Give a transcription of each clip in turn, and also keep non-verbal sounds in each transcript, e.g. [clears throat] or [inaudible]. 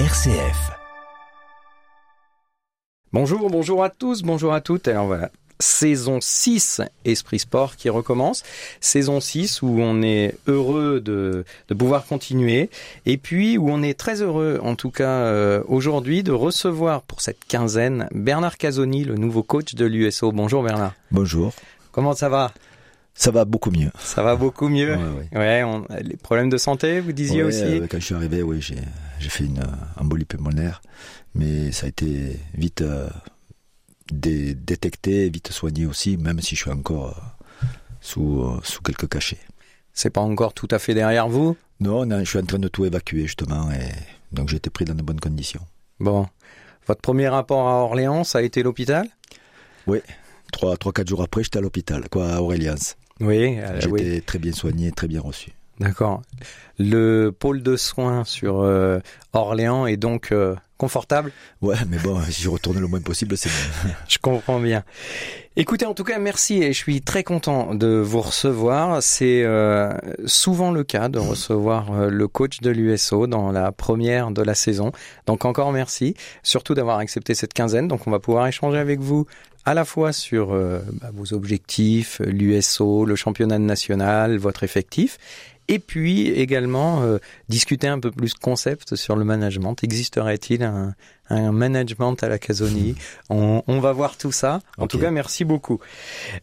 RCF. Bonjour, bonjour à tous, bonjour à toutes. Alors voilà, saison 6 Esprit Sport qui recommence. Saison 6 où on est heureux de, de pouvoir continuer et puis où on est très heureux en tout cas euh, aujourd'hui de recevoir pour cette quinzaine Bernard Casoni, le nouveau coach de l'USO. Bonjour Bernard. Bonjour. Comment ça va? Ça va beaucoup mieux. Ça va beaucoup mieux. Ouais, ouais. Ouais, on- les problèmes de santé, vous disiez Ouais, aussi. euh, quand je suis arrivé, oui, j'ai j'ai fait une euh, embolie pulmonaire, mais ça a été vite euh, dé- détecté, vite soigné aussi, même si je suis encore euh, sous, sous quelques cachets. C'est pas encore tout à fait derrière vous? Non, non, je suis en train de tout évacuer justement, et donc j'ai été pris dans de bonnes conditions. Bon. Votre premier rapport à Orléans, ça a été l'hôpital? Trois, quatre jours après, j'étais à l'hôpital, quoi, à Auréliance. Oui, euh, J'étais oui. très bien soigné, très bien reçu. D'accord. Le pôle de soins sur euh, Orléans est donc euh, confortable? Ouais, mais bon, [laughs] si je retourne le moins possible, c'est bien. [laughs] Je comprends bien. Écoutez, en tout cas, merci et je suis très content de vous recevoir. C'est euh, souvent le cas de recevoir le coach de l'USO dans la première de la saison. Donc encore merci, surtout d'avoir accepté cette quinzaine. Donc on va pouvoir échanger avec vous à la fois sur euh, bah, vos objectifs, l'USO, le championnat national, votre effectif, et puis également euh, discuter un peu plus concept sur le management. Existerait-il un, un management à la Casoni on, on va voir tout ça. En tout cas, merci beaucoup.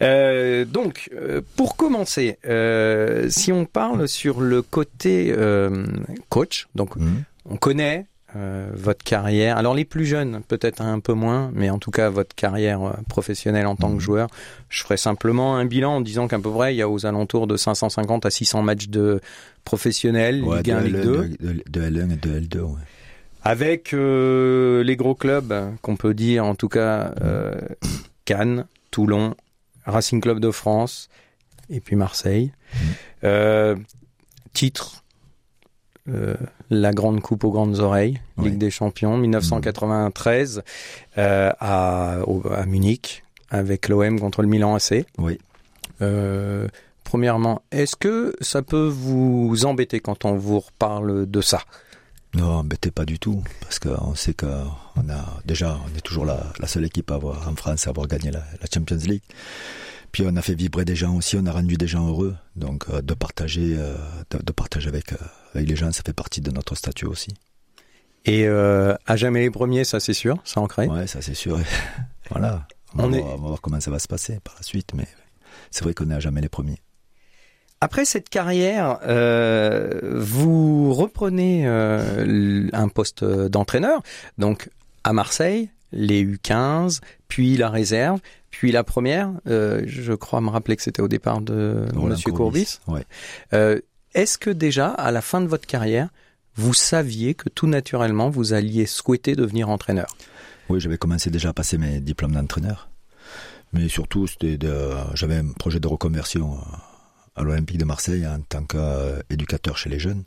Euh, donc, euh, pour commencer, euh, si on parle sur le côté euh, coach, donc Mhm. on connaît votre carrière. Alors les plus jeunes, peut-être un peu moins, mais en tout cas votre carrière euh, professionnelle en tant que Mhm. joueur. Je ferai simplement un bilan en disant qu'à peu près il y a aux alentours de 550 à 600 matchs de professionnels, Ouais, Ligue 1, de, Ligue L1, 2, de, de- de L1 et de L2, ouais. avec euh, les gros clubs euh, qu'on peut dire en tout cas euh, Cannes, Toulon, Racing Club de France et puis Marseille. Euh, titre euh, la grande coupe aux grandes oreilles, Oui. Ligue des Champions, 1993 euh, à, au- à Munich avec l'OM contre le Milan AC. Oui. Euh, premièrement, est-ce que ça peut vous embêter quand on vous reparle de ça? Non, embêtez pas du tout, parce qu'on sait qu'on a déjà, on est toujours la, la seule équipe à avoir, en France à avoir gagné la, la Champions League. Puis on a fait vibrer des gens aussi, on a rendu des gens heureux. Donc euh, de partager, euh, de, de partager avec, euh, avec les gens, ça fait partie de notre statut aussi. Et à jamais les premiers, ça c'est sûr, ça ancré? Ouais, ça c'est sûr. [laughs] voilà. On, va voir, est- on va voir comment ça va se passer par la suite, mais c'est vrai qu'on n'est à jamais les premiers. Après cette carrière, vous reprenez un poste d'entraîneur, donc à Marseille, les U15, puis la réserve, puis la première. Euh, je crois me rappeler que c'était au départ de Roland Monsieur Courbis. Ouais. Euh, Est-ce que déjà, à la fin de votre carrière, vous saviez que tout naturellement, vous alliez souhaiter devenir entraîneur? Oui, j'avais commencé déjà à passer mes diplômes d'entraîneur. Mais surtout, j'avais un projet de reconversion à l'Olympique de Marseille en tant qu'éducateur chez les jeunes.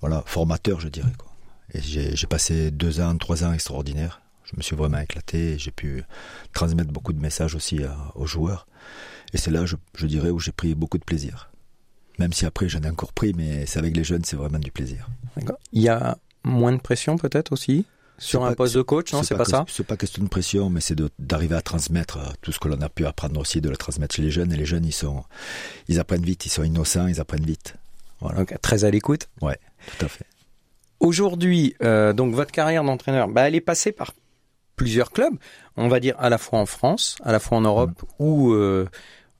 Voilà, formateur, je dirais. Quoi. Et j'ai passé deux ans, trois ans extraordinaires. Je me suis vraiment éclaté. et J'ai pu transmettre beaucoup de messages aussi à- aux joueurs. Et c'est là, je, je dirais, où j'ai pris beaucoup de plaisir. Même si après, j'en ai encore pris, mais c'est avec les jeunes, c'est vraiment du plaisir. Il y a moins de pression peut-être aussi sur un pas- poste de coach, non C'est pas, ça C'est pas question de pression, mais c'est d'arriver à transmettre euh, tout ce que l'on a pu apprendre aussi, de le transmettre chez les jeunes. Et les jeunes, ils sont, ils apprennent vite, ils sont innocents, ils apprennent vite. Voilà, Donc, Très à l'écoute. tout à fait. Aujourd'hui, euh, donc votre carrière d'entraîneur, bah, elle est passée par plusieurs clubs, on va dire à la fois en France, à la fois en Europe ou euh,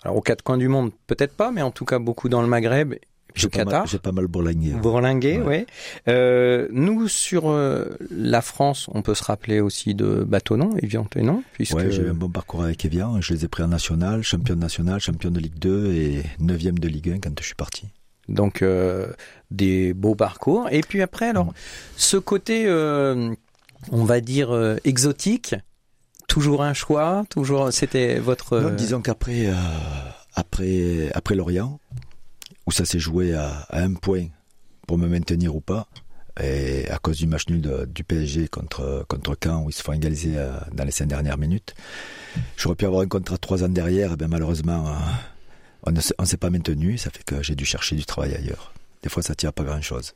alors aux quatre coins du monde, peut-être pas, mais en tout cas beaucoup dans le Maghreb, J'ai au pas, mal, Qatar. j'ai pas mal bourlingué. Bourlinguer, Ouais. ouais. Euh, nous sur euh, la France, on peut se rappeler aussi de Bâtonnon, Evian Tenon, puisque Ouais, j'ai eu un bon parcours avec Evian. Je les ai pris en national, champion de national, champion de Ligue 2 et 9 de Ligue 1 quand je suis parti. donc euh, des beaux parcours. Et puis après, alors Mm. ce côté, euh, on va dire euh, exotique, toujours un choix, toujours c'était votre. Disons qu'après euh, après, après Lorient, où ça s'est joué à, un point pour me maintenir ou pas, et à cause du match nul de- du PSG contre, contre Caen, où ils se font égaliser euh, dans les cinq dernières minutes, j'aurais pu avoir un contrat trois ans derrière, et bien malheureusement, on ne s'est pas maintenu, ça fait que j'ai dû chercher du travail ailleurs. Des fois, ça tient pas grand-chose.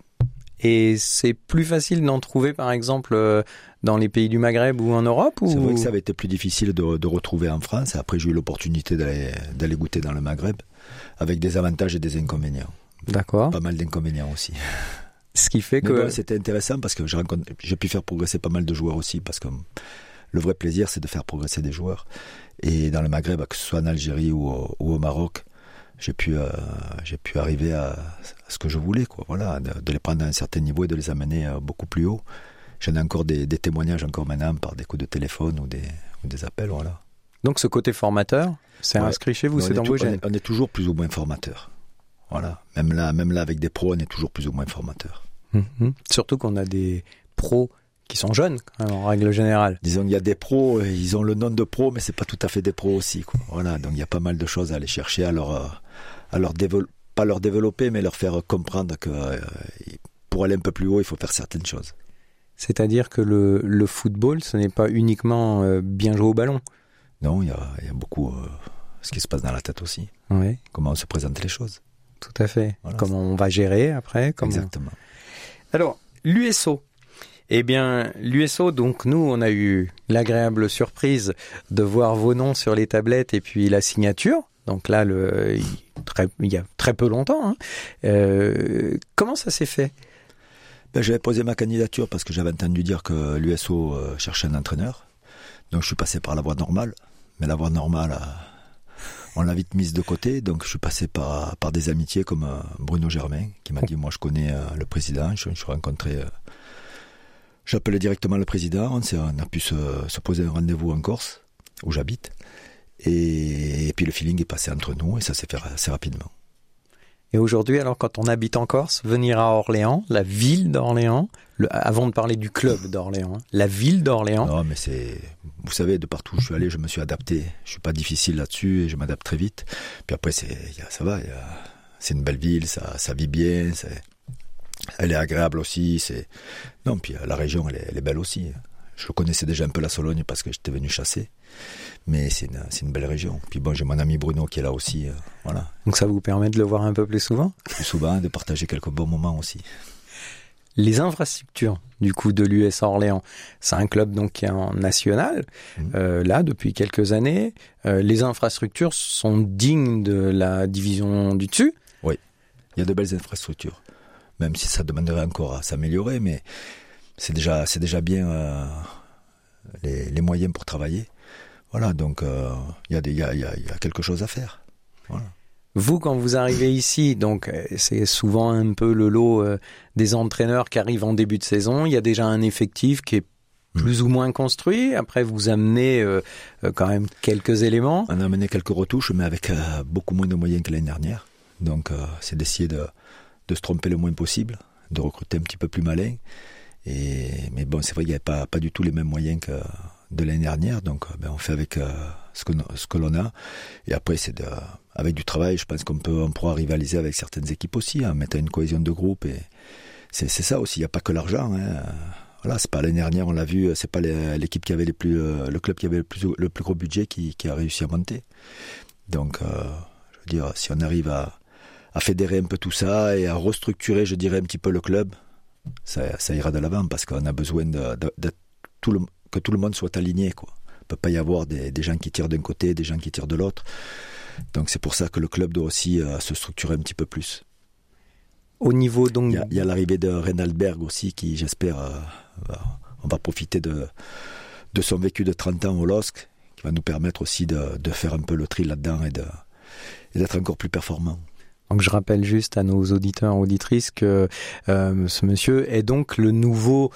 Et c'est plus facile d'en trouver, par exemple, euh, dans les pays du Maghreb ou en Europe ou... C'est vrai que ça avait été plus difficile de, de retrouver en France. Après, j'ai eu l'opportunité d'aller, goûter dans le Maghreb, avec des avantages et des inconvénients. D'accord. Pas mal d'inconvénients aussi. Ce qui fait que... bon, c'était intéressant parce que j'ai, pu faire progresser pas mal de joueurs aussi, parce que le vrai plaisir, c'est de faire progresser des joueurs. Et dans le Maghreb, que ce soit en Algérie ou au, ou au Maroc, j'ai pu, euh, j'ai pu arriver à, à ce que je voulais, quoi. Voilà, de, de les prendre à un certain niveau et de les amener euh, beaucoup plus haut. J'en ai encore des, des témoignages encore maintenant par des coups de téléphone ou des, ou des appels, voilà. Donc ce côté formateur, c'est Ouais. inscrit chez vous, c'est est dans vos gènes. on est toujours plus ou moins formateur. Voilà. Même là, même là, avec des pros, on est toujours plus ou moins formateur. Mhm. Surtout qu'on a des pros qui sont jeunes, en règle générale. Disons qu'il y a des pros, euh, ils ont le nom de pro, mais c'est pas tout à fait des pros aussi. Quoi. Voilà, donc il y a pas mal de choses à aller chercher, à leur, euh, à leur pas leur développer, mais leur faire comprendre que euh, pour aller un peu plus haut, il faut faire certaines choses. C'est-à-dire que le, le football, ce n'est pas uniquement euh, bien jouer au ballon. Non, il y a, il y a beaucoup euh, ce qui se passe dans la tête aussi, Oui, comment on se présente les choses. tout à fait. Voilà. Comment on va gérer après comment... Exactement. Alors, l'USO. Eh bien, l'USO, donc nous, on a eu l'agréable surprise de voir vos noms sur les tablettes et puis la signature. Donc là, le, il, y a très peu longtemps. hein. Euh, comment ça s'est fait? Ben, j'avais posé ma candidature parce que j'avais entendu dire que l'USO euh, cherchait un entraîneur. Donc je suis passé par la voie normale. Mais la voie normale, euh, on l'a vite mise de côté. Donc je suis passé par, par des amitiés comme Bruno Germain qui m'a dit, moi je connais le président. Je, je suis rencontré... J'appelais directement le président. On, a pu se, se poser un rendez-vous en Corse, où j'habite. Et, et puis le feeling est passé entre nous et ça s'est fait assez rapidement. Et aujourd'hui, alors, quand on habite en Corse, venir à Orléans, la ville d'Orléans, avant de parler du club d'Orléans, hein, la ville d'Orléans, Non, mais c'est. Vous savez, de partout où je suis allé, je me suis adapté. Je suis pas difficile là-dessus et je m'adapte très vite. Puis après, c'est, ça va. C'est une belle ville, ça, ça vit bien. c'est- Elle est agréable aussi. C'est. Non, puis euh, la région, elle est, elle est belle aussi. Je connaissais déjà un peu la Sologne parce que j'étais venu chasser. Mais c'est une, belle région. Puis bon, j'ai mon ami Bruno qui est là aussi. euh, voilà. donc ça vous permet de le voir un peu plus souvent? Plus souvent, de partager quelques bons moments aussi. Les infrastructures du coup de l'US Orléans, c'est un club donc qui est en national Mhm. euh, là depuis quelques années. Euh, les infrastructures sont dignes de la division du dessus. Il y a de belles infrastructures, même si ça demanderait encore à s'améliorer, mais c'est déjà, c'est déjà bien euh, les, les moyens pour travailler. Voilà, donc euh, il y, a des- il y, y y a quelque chose à faire. Voilà. Vous, quand vous arrivez ici, donc c'est souvent un peu le lot euh, des entraîneurs qui arrivent en début de saison. Il y a déjà un effectif qui est plus ou moins construit. Après, vous amenez euh, quand même quelques éléments. On a amené quelques retouches, mais avec euh, beaucoup moins de moyens que l'année dernière. Donc euh, c'est d'essayer de, de se tromper le moins possible, de recruter un petit peu plus malin. Et, mais bon, c'est vrai qu'il n'y avait pas, pas du tout les mêmes moyens que de l'année dernière. Donc euh, ben, on fait avec euh, ce que, l'on a. Et après, c'est avec du travail, je pense qu'on peut on pourra rivaliser avec certaines équipes aussi, en mettant une cohésion de groupe. Et c'est ça aussi, il n'y a pas que l'argent. Hein. Voilà, c'est pas l'année dernière, on l'a vu, c'est pas l'équipe qui avait les plus, euh, le club qui avait le plus, le plus gros budget qui, a réussi à monter. Donc, je veux dire, si on arrive à, à fédérer un peu tout ça et à restructurer, je dirais, un petit peu le club, ça, ça ira de l'avant parce qu'on a besoin de, de- de tout le, que tout le monde soit aligné. Quoi. Il peut pas y avoir des, des gens qui tirent d'un côté, des gens qui tirent de l'autre. Donc c'est pour ça que le club doit aussi euh, se structurer un petit peu plus. Au niveau donc Il y a, l'arrivée de Reinhard Berg aussi qui, j'espère, euh, va- on va profiter de, de son vécu de 30 ans au LOSC, qui va nous permettre aussi de, de faire un peu le tri là-dedans et de- et d'être encore plus performant. Donc je rappelle juste à nos auditeurs et auditrices que euh, ce monsieur est donc le nouveau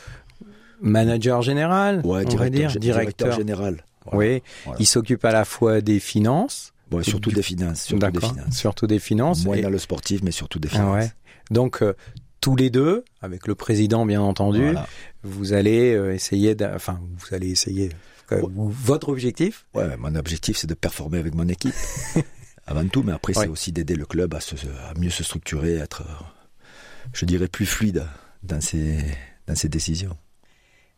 manager général, Ouais, on va dire, directeur. général. Voilà. Oui, Voilà. il s'occupe à la fois des finances, surtout du- des finances. Surtout des finances. surtout des finances. Moins et- dans le sportif, mais surtout des Ah finances. ouais. Donc euh, tous les deux, avec le président bien entendu, Voilà. vous allez euh, essayer, enfin vous allez essayer. Votre objectif, Ouais, mon objectif, c'est de performer avec mon équipe. [laughs] Avant tout, mais après, Ouais. c'est aussi d'aider le club à, se, à mieux se structurer, à être, je dirais, plus fluide dans ses, dans ses décisions.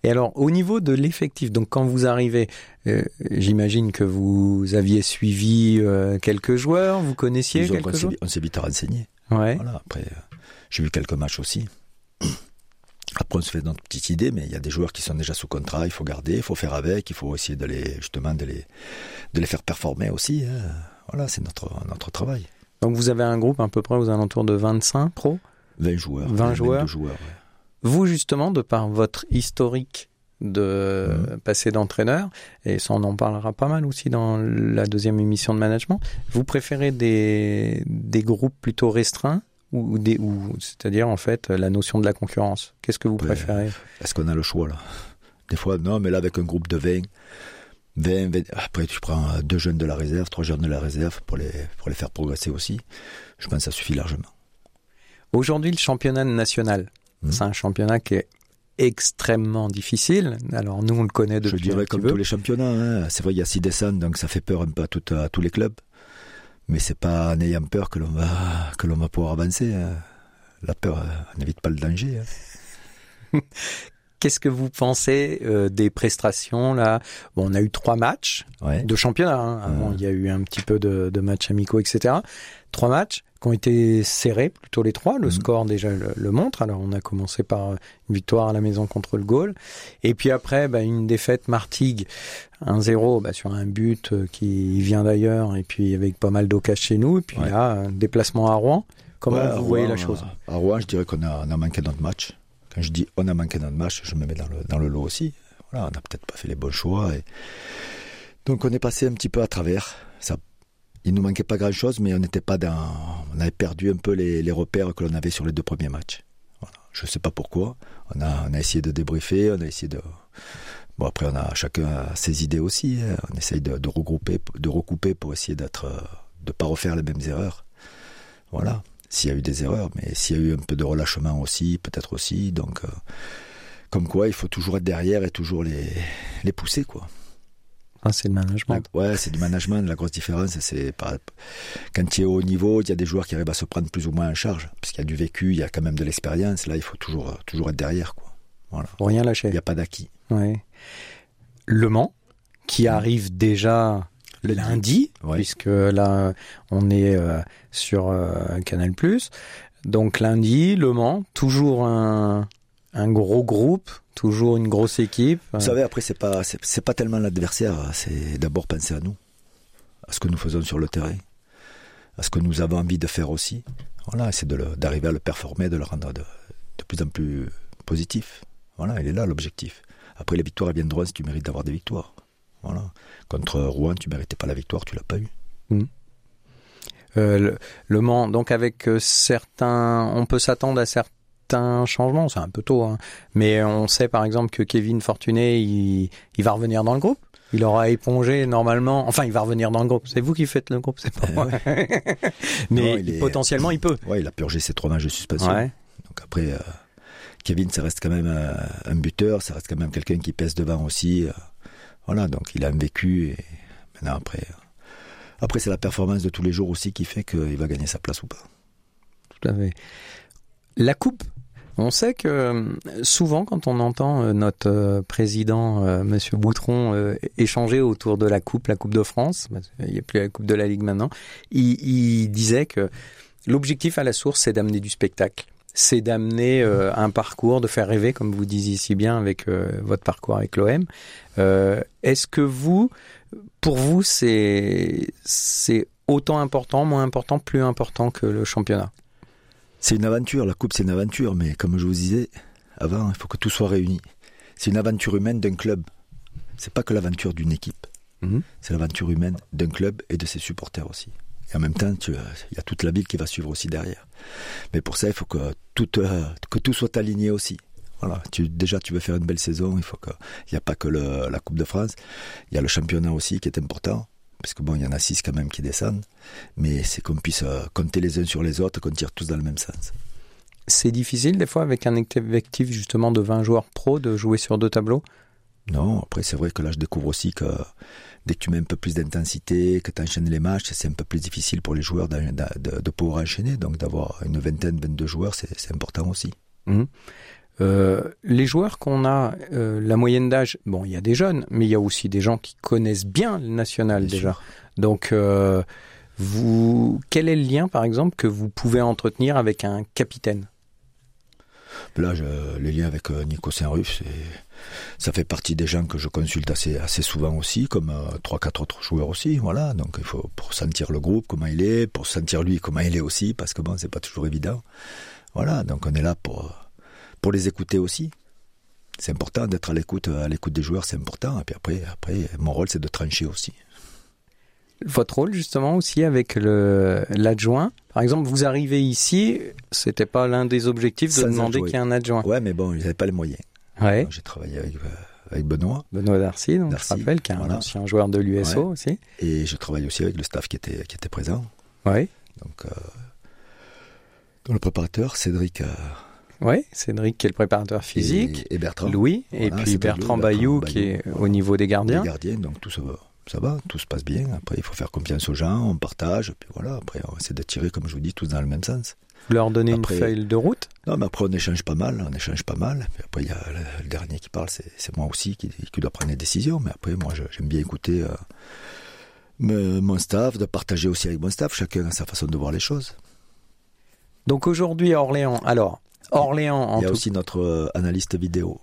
Et alors, au niveau de l'effectif, donc quand vous arrivez, euh, j'imagine que vous aviez suivi euh, quelques joueurs, vous connaissiez qu'on quelques joueurs on s'est vite renseigné. Ouais. Voilà, après, euh, j'ai vu quelques matchs aussi. [clears throat] après, on se fait notre petite idée, mais il y a des joueurs qui sont déjà sous contrat, il faut garder, il faut faire avec, il faut essayer de les, justement, de les, de les faire performer aussi. Hein. Voilà, c'est notre, notre travail. Donc vous avez un groupe à peu près aux alentours de 25 pros? 20 joueurs. 20 joueurs. joueurs Vous, justement, de par votre historique de mmh. passer d'entraîneur, et ça on en parlera pas mal aussi dans la deuxième émission de management, vous préférez des, des groupes plutôt restreints ou, des, ou c'est-à-dire en fait la notion de la concurrence? Qu'est-ce que vous préférez? Est-ce qu'on a le choix là? Des fois non, mais là avec un groupe de 20, 20, 20, après tu prends deux jeunes de la réserve, trois jeunes de la réserve pour les, pour les faire progresser aussi, je pense que ça suffit largement. Aujourd'hui le championnat national, mmh. c'est un championnat qui est extrêmement difficile. Alors nous, on le connaît depuis Je dirais comme tous les championnats. Hein. C'est vrai, il y a six descentes, donc ça fait peur un peu à, à tous les clubs. Mais c'est pas en ayant peur que l'on va que l'on va pouvoir avancer. Hein. La peur euh, n'évite pas le danger. Hein. [laughs] Qu'est-ce que vous pensez euh, des prestations là? Bon, on a eu trois matchs de championnat. Hein. Avant, il y a eu un petit peu de, de matchs amicaux, etc. Trois matchs qui ont été serrés, plutôt les trois. Le mhm. score déjà le, montre. Alors on a commencé par une victoire à la maison contre le Gaulle. Et puis après, bah, une défaite Martigues 1-0 bah, sur un but euh, qui vient d'ailleurs. Et puis avec pas mal d'eau chez nous. Et puis là, un déplacement à Rouen. Comment vous voyez la chose? À Rouen, je dirais qu'on a, on a manqué notre match. Quand je dis on a manqué notre match, je me mets dans le, dans le lot aussi. Voilà, on n'a peut-être pas fait les bons choix. Et... Donc on est passé un petit peu à travers. Ça il nous manquait pas grand chose, mais on n'était pas dans, on avait perdu un peu les, repères que l'on avait sur les deux premiers matchs. Je sais pas pourquoi. On a, on a essayé de débriefer, on a essayé de, bon après on a chacun ses idées aussi. Hein. On essaye de, regrouper, de recouper pour essayer d'être, de pas refaire les mêmes erreurs. Voilà. S'il y a eu des erreurs, mais s'il y a eu un peu de relâchement aussi, peut-être aussi. Donc, euh, comme quoi, il faut toujours être derrière et toujours les, les pousser, quoi. Ah, c'est le management. ouais, c'est du management. La grosse différence, c'est pas quand tu es au haut niveau, il y a des joueurs qui arrivent à se prendre plus ou moins en charge, parce qu'il y a du vécu, il y a quand même de l'expérience. Là, il faut toujours, toujours être derrière, quoi. Voilà. rien lâcher. Il n'y a pas d'acquis. Ouais. Le Mans, qui arrive déjà le lundi, puisque là, on est euh, sur euh, Canal+. Donc lundi, Le Mans, toujours un, un gros groupe, toujours une grosse équipe. Vous savez, après, c'est pas, c'est, pas tellement l'adversaire, c'est d'abord penser à nous, à ce que nous faisons sur le terrain, à ce que nous avons envie de faire aussi. Voilà, c'est d'arriver à le performer, de le rendre de, plus en plus positif. Voilà, il est là l'objectif. Après, les victoires elles viennent droit si tu mérites d'avoir des victoires. Voilà. Contre Rouen, tu méritais pas la victoire, tu l'as pas eu. Mmh. Euh, le, Mans, donc avec euh, certains, on peut s'attendre à certains un changement, c'est un peu tôt, hein. mais on sait par exemple que Kevin Fortuné, il, va revenir dans le groupe. Il aura épongé normalement, enfin il va revenir dans le groupe. C'est vous qui faites le groupe, c'est pas moi. [laughs] mais potentiellement il peut. Ouais, il a purgé ses trois matchs de suspension. Donc après, euh, Kevin, ça reste quand même euh, un buteur, ça reste quand même quelqu'un qui pèse devant aussi. Euh. Voilà, donc il a vécu et maintenant après, après c'est la performance de tous les jours aussi qui fait qu'il va gagner sa place ou pas. Tout à fait. La coupe on sait que euh, souvent, quand on entend euh, notre euh, président, Monsieur Boutron, échanger autour de la coupe, la Coupe de France, il n'y a plus la Coupe de la Ligue maintenant, il, disait que l'objectif à la source, c'est d'amener du spectacle, c'est d'amener un parcours, de faire rêver, comme vous disiez si bien avec votre parcours avec l'OM. Est-ce que vous, pour vous, c'est c'est autant important, moins important, plus important que le championnat? C'est une aventure, la coupe c'est une aventure, mais comme je vous disais avant, il faut que tout soit réuni. C'est une aventure humaine d'un club. C'est pas que l'aventure d'une équipe. Mhm. C'est l'aventure humaine d'un club et de ses supporters aussi. En même temps, il y a toute la ville qui va suivre aussi derrière. Mais pour ça, il faut que tout, euh, que soit aligné aussi. Voilà. Déjà, tu veux faire une belle saison, il faut qu'il n'y a pas que la Coupe de France, il y a le championnat aussi qui est important parce que bon, il y en a six quand même qui descendent, mais c'est qu'on puisse euh, compter les uns sur les autres, qu'on tire tous dans le même sens. C'est difficile des fois avec un effectif justement de 20 joueurs pro de jouer sur deux tableaux? Non, après c'est vrai que là je découvre aussi que dès que tu mets un peu plus d'intensité, que tu enchaînes les matchs, c'est un peu plus difficile pour les joueurs de, de, pouvoir enchaîner, donc d'avoir une vingtaine, 22 joueurs, c'est important aussi. Mmh. Euh, les joueurs qu'on a, euh, la moyenne d'âge, bon, il y a des jeunes, mais il y a aussi des gens qui connaissent bien le national déjà. Donc, euh, vous, quel est le lien, par exemple, que vous pouvez entretenir avec un capitaine? Là, je, les liens avec Nico Saint-Ruf, ça fait partie des gens que je consulte assez, assez souvent aussi, comme euh, trois, quatre autres joueurs aussi. Voilà, donc il faut pour sentir le groupe comment il est, pour sentir lui comment il est aussi, parce que bon, c'est pas toujours évident. Voilà, donc on est là pour pour les écouter aussi. C'est important d'être à l'écoute, à l'écoute des joueurs, c'est important. Et puis après, après, mon rôle, c'est de trancher aussi votre rôle justement aussi avec l'adjoint? Par exemple, vous arrivez ici, c'était pas l'un des objectifs de demander qu'il y ait un adjoint. Ouais, mais bon, ils n'avaient pas les moyens. Ouais. J'ai travaillé avec, euh, avec Benoît. Benoît Darcy, donc je rappelle, qui est un ancien joueur de l'USO aussi. Et je travaille aussi avec le staff qui était qui était présent. Ouais. Donc, euh, le préparateur, Cédric. Euh, oui, Cédric qui est le préparateur physique. Et, Bertrand. Louis. et puis Bertrand, Bayou, qui est au niveau des gardiens. Les gardiens, donc tout ça va ça va, tout se passe bien. Après, il faut faire confiance aux gens, on partage, puis voilà. Après, on essaie de tirer, comme je vous dis, tous dans le même sens. Vous leur donnez une feuille de route Non, mais après, on échange pas mal, on échange pas mal. Puis après, il y a le, dernier qui parle, c'est moi aussi qui, qui, dois prendre les décisions. Mais après, moi, j'aime bien écouter euh, mon staff, de partager aussi avec mon staff. Chacun a sa façon de voir les choses. Donc aujourd'hui à Orléans, alors, Orléans en Il y a aussi notre euh, analyste vidéo.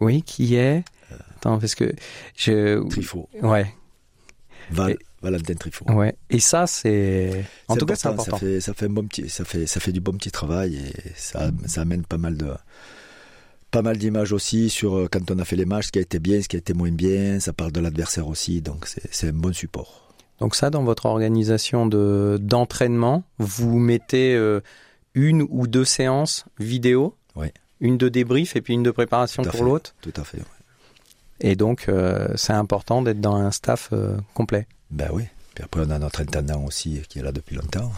Oui, qui est? Attends, parce que je. Trifo. Ouais. Val, Valentin Trifo. Ouais. Et ça, c'est. En tout cas, c'est important. Ça fait, ça fait un bon petit, ça fait, ça fait du bon petit travail et ça, ça amène pas mal de, pas mal d'images aussi sur euh, quand on a fait les matchs, ce qui a été bien, ce qui a été moins bien. Ça parle de l'adversaire aussi, donc c'est un bon support. Donc ça, dans votre organisation de d'entraînement, vous mettez euh, une ou deux séances vidéo? Oui. Une de débrief et puis une de préparation pour l'autre? Tout à fait. Et donc, euh, c'est important d'être dans un staff euh, complet. Ben oui. Puis après, on a notre intendant aussi qui est là depuis longtemps.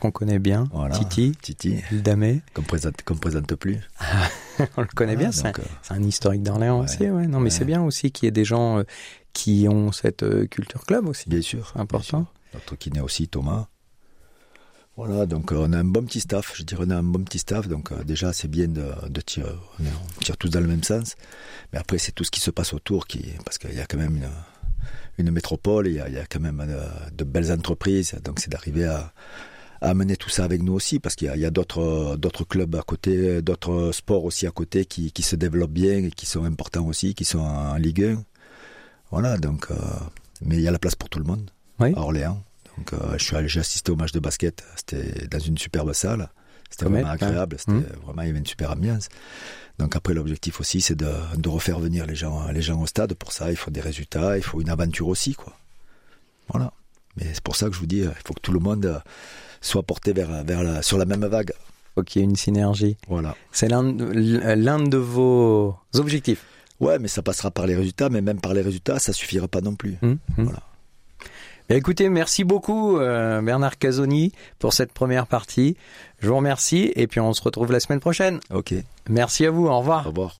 Qu'on connaît bien. Titi. Titi. Damé. Qu'on présente, qu'on présente plus. [laughs] on le connaît bien. Euh, c'est un, historique d'Orléans aussi. Ouais. Non, mais c'est bien aussi qu'il y ait des gens qui ont cette culture club aussi. Bien sûr. Important. Notre kiné aussi, Thomas. Voilà, donc on a un bon petit staff, je dirais on a un bon petit staff, donc déjà c'est bien de, de tirer, on, tire tous dans le même sens, mais après c'est tout ce qui se passe autour, qui, parce qu'il y a quand même une, une métropole, il y, a, il y a quand même de, belles entreprises, donc c'est d'arriver à, à amener tout ça avec nous aussi, parce qu'il y a, d'autres d'autres clubs à côté, d'autres sports aussi à côté qui, qui se développent bien et qui sont importants aussi, qui sont en, Ligue 1. Voilà, donc, mais il y a la place pour tout le monde à Orléans. Donc, euh, je suis j'ai assisté au match de basket. C'était dans une superbe salle. C'était vraiment agréable. C'était hmm. vraiment, il y avait une super ambiance. Donc après, l'objectif aussi, c'est de, de, refaire venir les gens, les gens au stade. Pour ça, il faut des résultats, il faut une aventure aussi, quoi. Voilà. Mais c'est pour ça que je vous dis, il faut que tout le monde soit porté vers, vers la, sur la même vague. Ait une synergie. Voilà. C'est l'un, l'un de vos objectifs. Ouais, mais ça passera par les résultats, mais même par les résultats, ça suffira pas non plus. Hmm, hmm. Voilà. Écoutez, merci beaucoup euh, Bernard Casoni pour cette première partie. Je vous remercie et puis on se retrouve la semaine prochaine. Ok. Merci à vous. Au revoir. Au revoir.